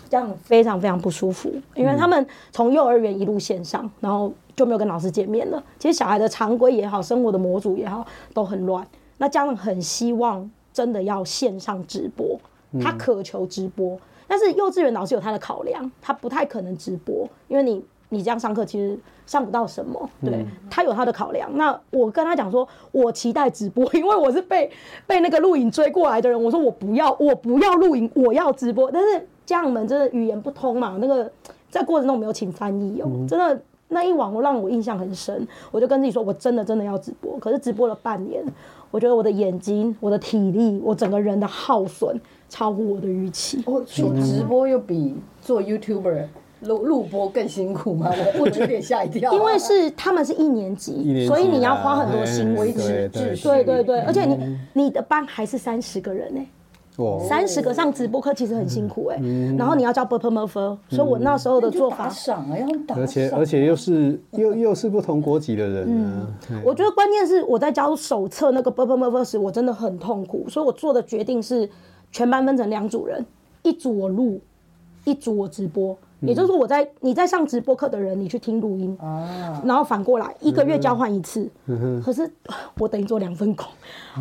家长非常非常不舒服，因为他们从幼儿园一路线上，然后就没有跟老师见面了。其实小孩的常规也好，生活的模组也好，都很乱。那家长很希望真的要线上直播，他渴求直播，但是幼稚园老师有他的考量，他不太可能直播，因为你你这样上课其实上不到什么，对，他有他的考量。那我跟他讲说，我期待直播，因为我是被被那个录影追过来的人，我说我不要，我不要录影，我要直播，但是。家长们真的语言不通嘛？那个在过程中没有请翻译哦，真的那一晚我让我印象很深。我就跟自己说，我真的真的要直播。可是直播了半年，我觉得我的眼睛、我的体力、我整个人的耗损超乎我的预期。哦，做直播又比做 YouTuber 录录播更辛苦吗？我 我有点吓一跳。因为是他们是一年级，所以你要花很多心维持对秩序。对对对，而且你你的班还是三十个人呢、欸。三十个上直播课其实很辛苦哎，然后你要教 bubble mother，所以我那时候的做法，而且而且又是又又是不同国籍的人嗯。我觉得关键是我在教手册那个 bubble mother 时，我真的很痛苦，所以我做的决定是全班分成两组人，一组我录，一组我直播。也就是说，我在你在上直播课的人，你去听录音，然后反过来一个月交换一次。可是我等于做两份工，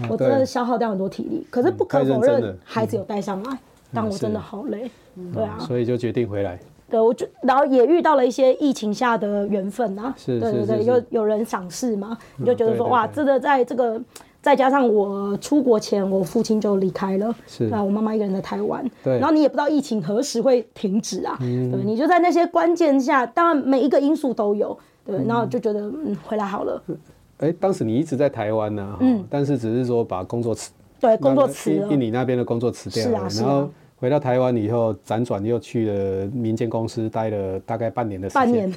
我真的消耗掉很多体力。可是不可否认，孩子有带上来，但我真的好累。对啊，所以就决定回来。对，我就然后也遇到了一些疫情下的缘分啊。是，对对对，有有人赏识嘛，你就觉得说哇，真的在这个。再加上我出国前，我父亲就离开了，是。啊，我妈妈一个人在台湾，对，然后你也不知道疫情何时会停止啊，嗯、对，你就在那些关键下，当然每一个因素都有，对，然后就觉得嗯，回来好了。当时你一直在台湾呢、啊，嗯，但是只是说把工作辞，对，工作辞了，印尼那边的工作辞掉了，是啊，然后回到台湾以后，辗转又去了民间公司待了大概半年的时间，半年，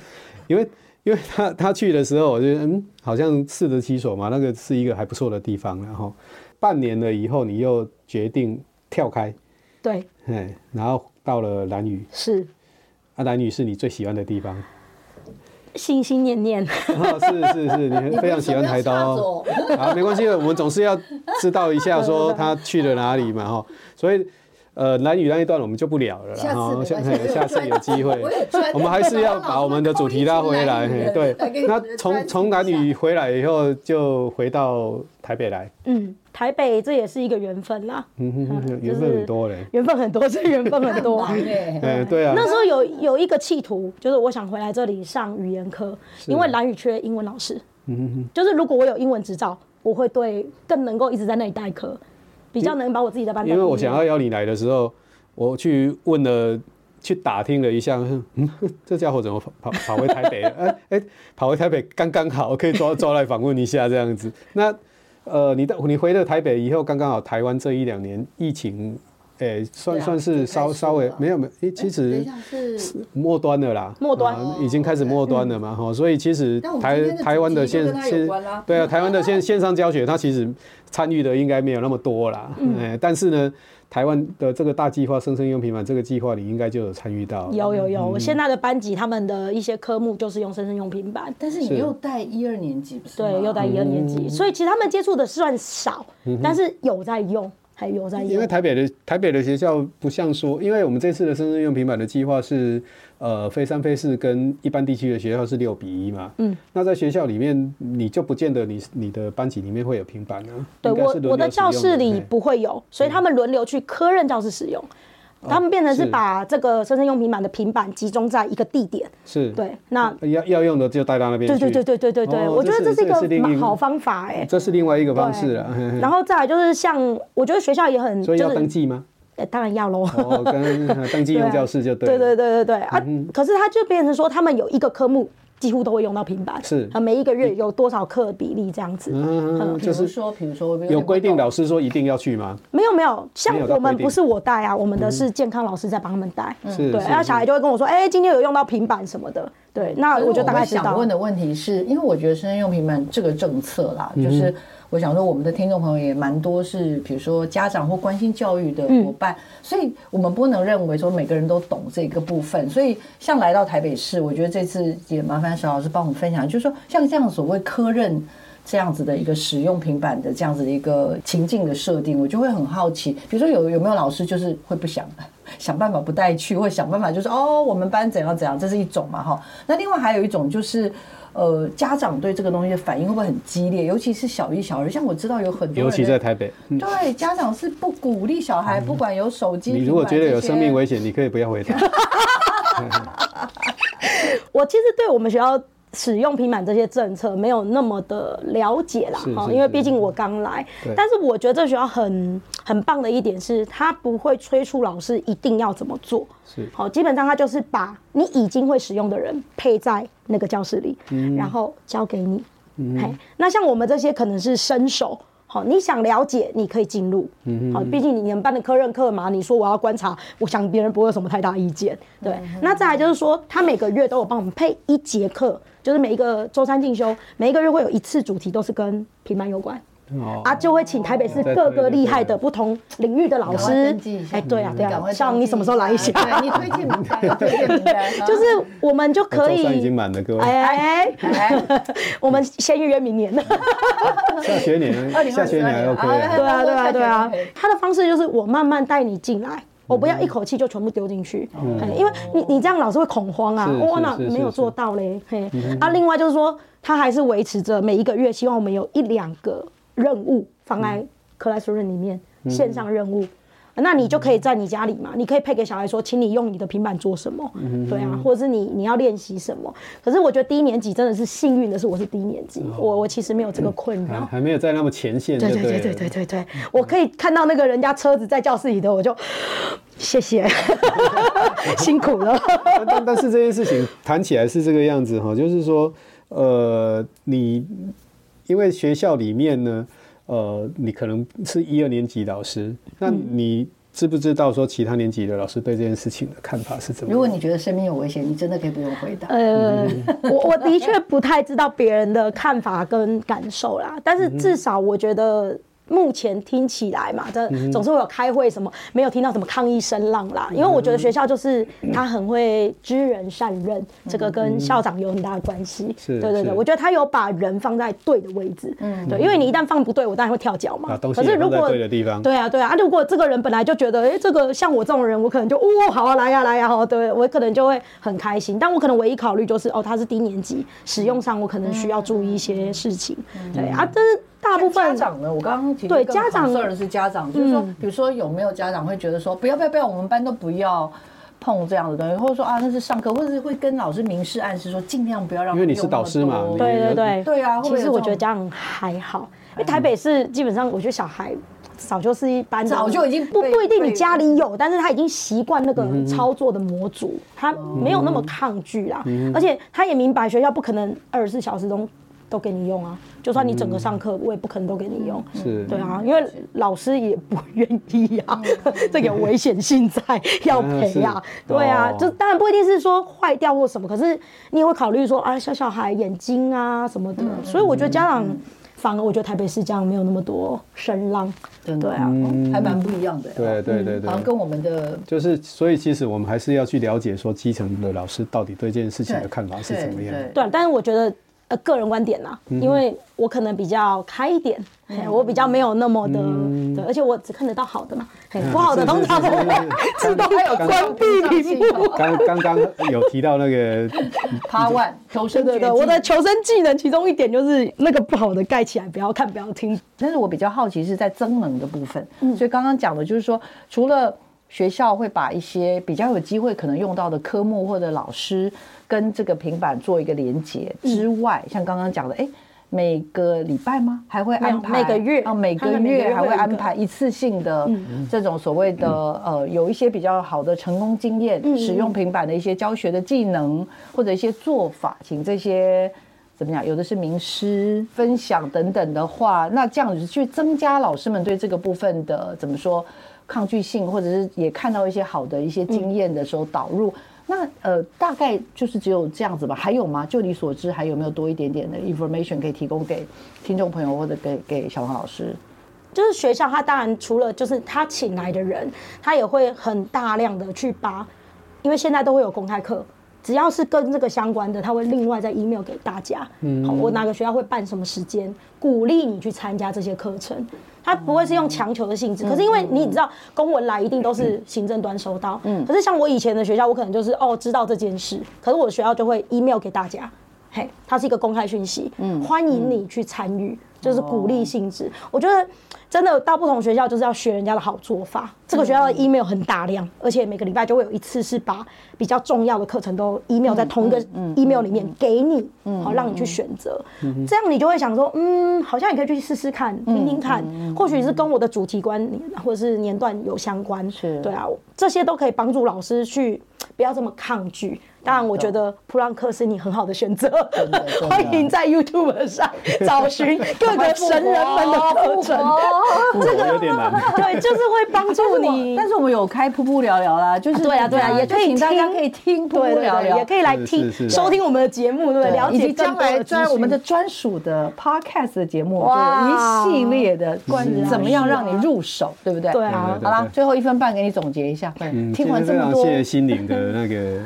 因为。因为他他去的时候，我觉得嗯，好像适得其所嘛，那个是一个还不错的地方。然后半年了以后，你又决定跳开，对，然后到了蓝屿，是，啊，蓝屿是你最喜欢的地方，心心念念，哦，是是是，你非常喜欢台刀。好，没关系，我们总是要知道一下说他去了哪里嘛，哈，所以。呃，兰屿那一段我们就不聊了，然后下 下次有机会，我们还是要把我们的主题拉回来。对，那从从兰屿回来以后，就回到台北来。嗯，台北这也是一个缘分啦。嗯哼，缘分很多嘞。缘分很多，这缘分很多。哎，对啊。那时候有有一个企图，就是我想回来这里上语言科，因为兰屿缺英文老师。嗯哼，就是如果我有英文执照，我会对更能够一直在那里代课。比较能把我自己的班，因为我想要邀你来的时候，我去问了，去打听了一下，嗯，这家伙怎么跑跑跑回台北了？哎 哎、欸，跑回台北刚刚好，可以抓抓来访问一下这样子。那呃，你到你回了台北以后，刚刚好台湾这一两年疫情。哎，算算是稍稍微没有没有，其实是末端的啦，末端已经开始末端了嘛哈，所以其实台台湾的线线对啊，台湾的线线上教学，它其实参与的应该没有那么多啦，哎，但是呢，台湾的这个大计划生生用平板这个计划，你应该就有参与到。有有有，我现在的班级他们的一些科目就是用生生用平板，但是你又带一二年级不是？对，又带一二年级，所以其实他们接触的算少，但是有在用。还有在，因为台北的台北的学校不像说，因为我们这次的生日用平板的计划是，呃，非三非四跟一般地区的学校是六比一嘛。嗯。那在学校里面，你就不见得你你的班级里面会有平板啊。对，我我的教室里不会有，所以他们轮流去科任教室使用。他们变成是把这个生生用平板的平板集中在一个地点，是对。那要要用的就带到那边去。对对对对对对对，我觉得这是一个好方法哎。这是另外一个方式了。然后再来就是像，我觉得学校也很，所以要登记吗？哎，当然要喽。哦，跟 登记用教室就对。对对对对对啊！可是他就变成说，他们有一个科目。几乎都会用到平板，是啊，每一个月有多少课比例这样子？嗯，就是说，比如说有规定，老师说一定要去吗？没有没有，像我们不是我带啊，我们的是健康老师在帮他们带。是，对，然后小孩就会跟我说，哎，今天有用到平板什么的。对，那我就大概想问的问题是，因为我觉得生生用平板这个政策啦，就是。我想说，我们的听众朋友也蛮多，是比如说家长或关心教育的伙伴，所以我们不能认为说每个人都懂这个部分。所以，像来到台北市，我觉得这次也麻烦沈老师帮我们分享，就是说像这样所谓科任这样子的一个使用平板的这样子的一个情境的设定，我就会很好奇，比如说有有没有老师就是会不想 想办法不带去，或想办法就是哦，我们班怎样怎样，这是一种嘛哈。那另外还有一种就是。呃，家长对这个东西的反应会不会很激烈？尤其是小一、小二，像我知道有很多，尤其在台北，嗯、对家长是不鼓励小孩，不管有手机。你如果觉得有生命危险，你可以不要回答。我其实对我们学校。使用平板这些政策没有那么的了解啦，哈，因为毕竟我刚来。但是我觉得这学校很很棒的一点是，他不会催促老师一定要怎么做。是，好，基本上他就是把你已经会使用的人配在那个教室里，嗯、然后交给你。嗯、嘿，那像我们这些可能是伸手。好，你想了解，你可以进入。嗯，好，毕竟你们班的科任课嘛，你说我要观察，我想别人不会有什么太大意见。对，那再来就是说，他每个月都有帮我们配一节课，就是每一个周三进修，每一个月会有一次主题都是跟平板有关。啊，就会请台北市各个厉害的不同领域的老师。哎，对啊，对啊，像你什么时候来一下？你推荐名单，推荐名单，就是我们就可以。已经满了，各位。哎，我们先预约明年。下学年，下学年 OK。对啊，对啊，对啊。他的方式就是我慢慢带你进来，我不要一口气就全部丢进去，因为你你这样老师会恐慌啊。哇，那没有做到嘞。嘿，啊，另外就是说，他还是维持着每一个月，希望我们有一两个。任务放在 classroom 里面，嗯、线上任务，嗯、那你就可以在你家里嘛，嗯、你可以配给小孩说，请你用你的平板做什么，嗯、对啊，或者是你你要练习什么。可是我觉得低年级真的是幸运的是，我是低年级，哦、我我其实没有这个困扰，还没有在那么前线。对对对对对对对，我可以看到那个人家车子在教室里的，我就 谢谢，辛苦了。但但是这件事情谈起来是这个样子哈，就是说，呃，你。因为学校里面呢，呃，你可能是一二年级老师，那你知不知道说其他年级的老师对这件事情的看法是怎么样？如果你觉得生命有危险，你真的可以不用回答。呃，我我的确不太知道别人的看法跟感受啦，但是至少我觉得。目前听起来嘛，这总是会有开会什么，没有听到什么抗议声浪啦。因为我觉得学校就是他很会知人善任，这个跟校长有很大的关系。是，对对对，我觉得他有把人放在对的位置。嗯，对，因为你一旦放不对，我当然会跳脚嘛。可是如果对的地方，对啊对啊，如果这个人本来就觉得，哎，这个像我这种人，我可能就哦，好啊，来呀来呀，好，对我可能就会很开心。但我可能唯一考虑就是，哦，他是低年级，使用上我可能需要注意一些事情。对啊，但是。大部分家长呢，我刚刚提对家长的是家长，就是说，比如说有没有家长会觉得说，不要不要不要，我们班都不要碰这样的东西，或者说啊，那是上课，或者是会跟老师明示暗示说，尽量不要让。因为你是导师嘛，对对对对啊。其实我觉得家长还好，因为台北是基本上，我觉得小孩早就是一般，早就已经不不一定你家里有，但是他已经习惯那个操作的模组，他没有那么抗拒啦，而且他也明白学校不可能二十四小时都。都给你用啊！就算你整个上课，我也不可能都给你用。是，对啊，因为老师也不愿意啊，这个有危险性在，要赔啊。对啊，就当然不一定是说坏掉或什么，可是你也会考虑说啊，小小孩眼睛啊什么的。所以我觉得家长反而我觉得台北市这样没有那么多声浪，对啊，还蛮不一样的。对对对对，好像跟我们的就是，所以其实我们还是要去了解说基层的老师到底对这件事情的看法是怎么样。对，但是我觉得。呃，个人观点啦，因为我可能比较开一点，我比较没有那么的，对，而且我只看得到好的嘛，不好的通常 自动有关闭屏幕。刚刚刚有提到那个 Part One 求生，对对，我的求生技能其中一点就是那个不好的盖起来，不要看，不要听。但是我比较好奇是在增能的部分，所以刚刚讲的就是说，除了学校会把一些比较有机会可能用到的科目或者老师。跟这个平板做一个连接之外，像刚刚讲的，哎，每个礼拜吗？还会安排每个月啊，每个月还会安排一次性的这种所谓的呃，有一些比较好的成功经验，使用平板的一些教学的技能或者一些做法，请这些怎么样？有的是名师分享等等的话，那这样子去增加老师们对这个部分的怎么说抗拒性，或者是也看到一些好的一些经验的时候导入。那呃，大概就是只有这样子吧？还有吗？就你所知，还有没有多一点点的 information 可以提供给听众朋友或者给给小黄老师？就是学校，他当然除了就是他请来的人，他也会很大量的去把，因为现在都会有公开课，只要是跟这个相关的，他会另外再 email 给大家。嗯，好，我哪个学校会办什么时间，鼓励你去参加这些课程。他不会是用强求的性质，可是因为你知道公文来一定都是行政端收到。嗯，可是像我以前的学校，我可能就是哦知道这件事，可是我的学校就会 email 给大家。嘿，它是一个公开讯息，嗯，欢迎你去参与，就是鼓励性质。我觉得。真的到不同学校就是要学人家的好做法。这个学校的 email 很大量，而且每个礼拜就会有一次是把比较重要的课程都 email 在同一个 email 里面给你，好让你去选择。这样你就会想说，嗯，好像也可以去试试看，听听看，或许是跟我的主题观或者是年段有相关。是，对啊，这些都可以帮助老师去不要这么抗拒。当然，我觉得普朗克是你很好的选择。欢迎在 YouTube 上找寻 各个神人们的课程。这个有点难。对，就是会帮助你。但是我们有开噗噗聊聊啦，就是对啊对啊，也可以请大家可以听噗噗聊聊，也可以来听收听我们的节目，对不对？了解将来专我们的专属的 Podcast 的节目，一系列的关于怎么样让你入手，对不对？对啊。好啦，最后一分半给你总结一下。听完这么多，谢谢心灵的那个。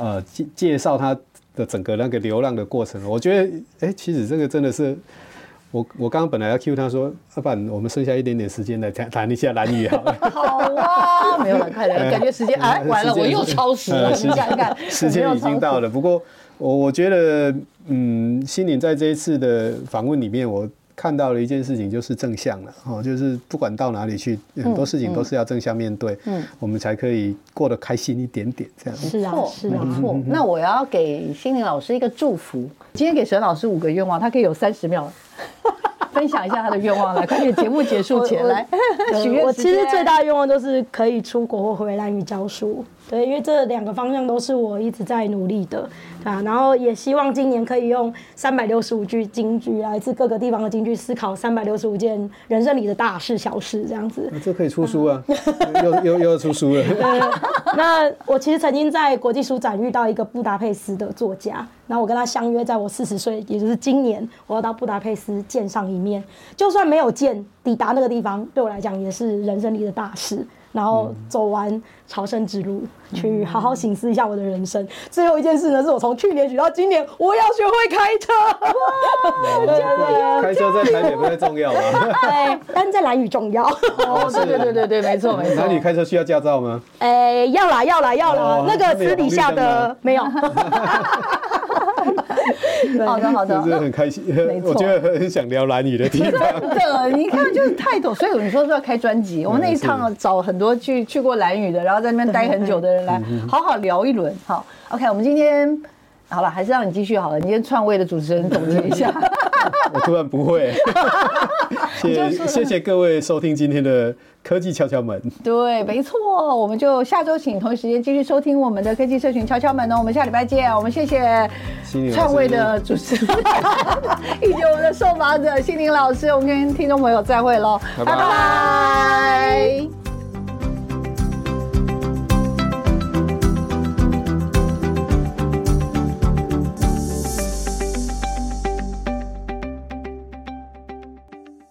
呃，介介绍他的整个那个流浪的过程，我觉得，哎、欸，其实这个真的是，我我刚刚本来要 cue 他说，要不然我们剩下一点点时间来谈谈一下蓝雨好了。好啊，没有了，快点，感觉时间哎，完了，我又超时了，你看看，时间已经到了。不过我我觉得，嗯，心灵在这一次的访问里面，我。看到了一件事情，就是正向了哦，就是不管到哪里去，很多事情都是要正向面对，嗯，我们才可以过得开心一点点，这样。是啊，是啊，没错。那我要给心灵老师一个祝福，今天给沈老师五个愿望，他可以有三十秒 分享一下他的愿望来，快点，节目结束前来许愿。我其实最大的愿望就是可以出国或回来与教书。对，因为这两个方向都是我一直在努力的，啊，然后也希望今年可以用三百六十五句金句，来自各个地方的金句，思考三百六十五件人生里的大事小事，这样子。这可以出书啊，又又又要出书了。对，那我其实曾经在国际书展遇到一个布达佩斯的作家，然后我跟他相约，在我四十岁，也就是今年，我要到布达佩斯见上一面。就算没有见，抵达那个地方，对我来讲也是人生里的大事。然后走完朝圣之路，去好好省思一下我的人生。最后一件事呢，是我从去年学到今年，我要学会开车。开车在台北不太重要吗？对，但在蓝屿重要。哦，对对对对对，没错没错。蓝屿开车需要驾照吗？哎，要啦要啦要啦，那个私底下的没有。好的好的，真的很开心。没错，我觉得很想聊蓝宇的地方。真的，你看就是太多，所以你说说要开专辑。我们那一趟找很多去去过蓝宇的，然后在那边待很久的人来好好聊一轮。好，OK，我们今天好了，还是让你继续好了。你今天串位的主持人总结一下。我突然不会。谢谢 谢谢各位收听今天的。科技敲敲门，对，没错，我们就下周请同一时间继续收听我们的科技社群敲敲门哦。我们下礼拜见，我们谢谢创卫的主持人，以及我们的受访者心灵老师，我们跟听众朋友再会喽，拜拜。拜拜。